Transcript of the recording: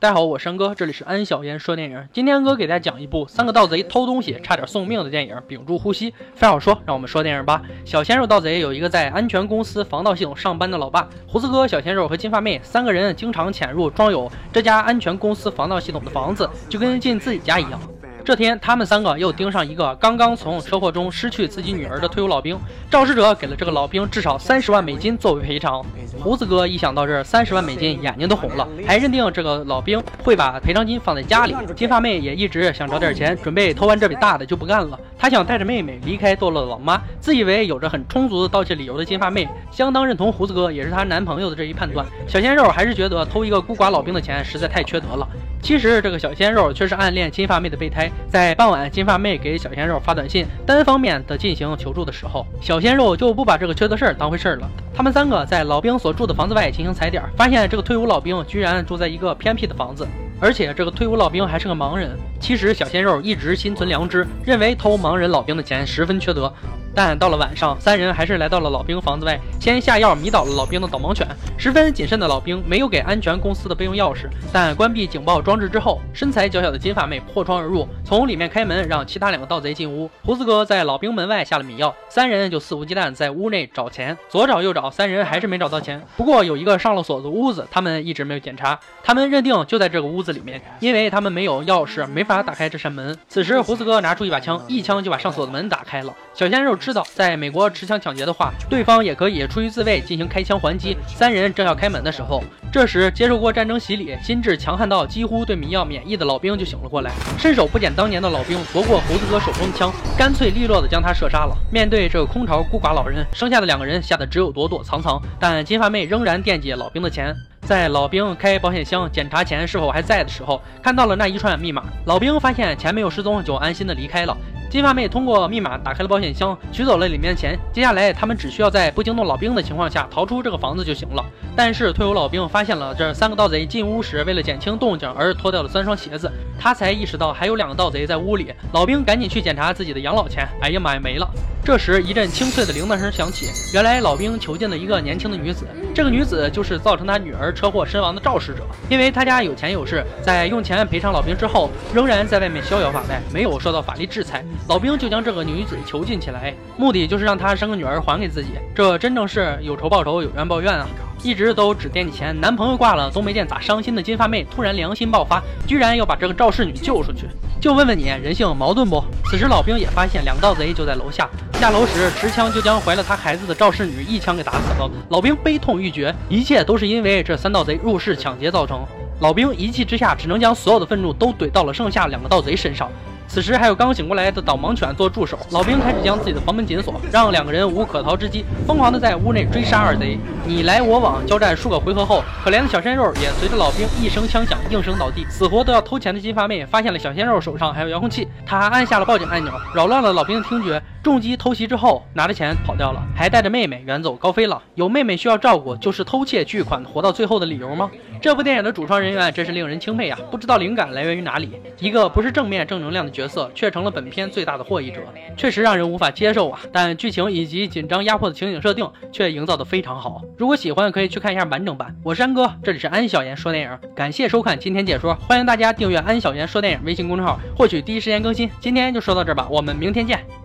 大家好，我是山哥，这里是安小言说电影。今天哥给大家讲一部三个盗贼偷东西差点送命的电影《屏住呼吸》。废话少说，让我们说电影吧。小鲜肉盗贼有一个在安全公司防盗系统上班的老爸，胡子哥、小鲜肉和金发妹三个人经常潜入装有这家安全公司防盗系统的房子，就跟进自己家一样。这天，他们三个又盯上一个刚刚从车祸中失去自己女儿的退伍老兵。肇事者给了这个老兵至少三十万美金作为赔偿。胡子哥一想到这三十万美金，眼睛都红了，还认定这个老兵会把赔偿金放在家里。金发妹也一直想找点钱，准备偷完这笔大的就不干了。她想带着妹妹离开堕落的老妈。自以为有着很充足的盗窃理由的金发妹，相当认同胡子哥也是她男朋友的这一判断。小鲜肉还是觉得偷一个孤寡老兵的钱实在太缺德了。其实这个小鲜肉却是暗恋金发妹的备胎。在傍晚，金发妹给小鲜肉发短信，单方面的进行求助的时候，小鲜肉就不把这个缺德事儿当回事儿了。他们三个在老兵所住的房子外进行踩点，发现这个退伍老兵居然住在一个偏僻的房子，而且这个退伍老兵还是个盲人。其实小鲜肉一直心存良知，认为偷盲人老兵的钱十分缺德。但到了晚上，三人还是来到了老兵房子外，先下药迷倒了老兵的导盲犬。十分谨慎的老兵没有给安全公司的备用钥匙，但关闭警报装置之后，身材较小的金发妹破窗而入，从里面开门，让其他两个盗贼进屋。胡子哥在老兵门外下了迷药，三人就肆无忌惮在屋内找钱，左找右找，三人还是没找到钱。不过有一个上了锁的屋子，他们一直没有检查，他们认定就在这个屋子里面，因为他们没有钥匙，没法打开这扇门。此时胡子哥拿出一把枪，一枪就把上锁的门打开了。小鲜肉知道，在美国持枪抢劫的话，对方也可以出于自卫进行开枪还击。三人正要开门的时候，这时接受过战争洗礼、心智强悍到几乎对迷药免疫的老兵就醒了过来，伸手不减当年的老兵夺过猴子哥手中的枪，干脆利落的将他射杀了。面对这个空巢孤寡老人，剩下的两个人吓得只有躲躲藏藏。但金发妹仍然惦记老兵的钱，在老兵开保险箱检查钱是否还在的时候，看到了那一串密码。老兵发现钱没有失踪，就安心的离开了。金发妹通过密码打开了保险箱，取走了里面的钱。接下来，他们只需要在不惊动老兵的情况下逃出这个房子就行了。但是，退伍老兵发现了这三个盗贼进屋时，为了减轻动静而脱掉了三双鞋子，他才意识到还有两个盗贼在屋里。老兵赶紧去检查自己的养老钱，哎呀妈呀，没了！这时，一阵清脆的铃铛声响起，原来老兵囚禁了一个年轻的女子。这个女子就是造成他女儿车祸身亡的肇事者。因为他家有钱有势，在用钱赔偿老兵之后，仍然在外面逍遥法外，没有受到法律制裁。老兵就将这个女子囚禁起来，目的就是让她生个女儿还给自己。这真正是有仇报仇，有冤报冤啊！一直都只惦记钱，男朋友挂了都没见咋伤心的金发妹突然良心爆发，居然要把这个肇事女救出去。就问问你，人性矛盾不？此时老兵也发现两个盗贼就在楼下，下楼时持枪就将怀了他孩子的肇事女一枪给打死了。老兵悲痛欲绝，一切都是因为这三盗贼入室抢劫造成。老兵一气之下，只能将所有的愤怒都怼到了剩下两个盗贼身上。此时还有刚醒过来的导盲犬做助手，老兵开始将自己的房门紧锁，让两个人无可逃之机，疯狂的在屋内追杀二贼，你来我往，交战数个回合后，可怜的小鲜肉也随着老兵一声枪响应声倒地，死活都要偷钱的金发妹发现了小鲜肉手上还有遥控器，她按下了报警按钮，扰乱了老兵的听觉。重击偷袭之后，拿着钱跑掉了，还带着妹妹远走高飞了。有妹妹需要照顾，就是偷窃巨款活到最后的理由吗？这部电影的主创人员真是令人钦佩啊！不知道灵感来源于哪里，一个不是正面正能量的角色，却成了本片最大的获益者，确实让人无法接受啊！但剧情以及紧张压迫的情景设定却营造得非常好。如果喜欢，可以去看一下完整版。我是安哥，这里是安小言说电影，感谢收看今天解说，欢迎大家订阅安小言说电影微信公众号，获取第一时间更新。今天就说到这儿吧，我们明天见。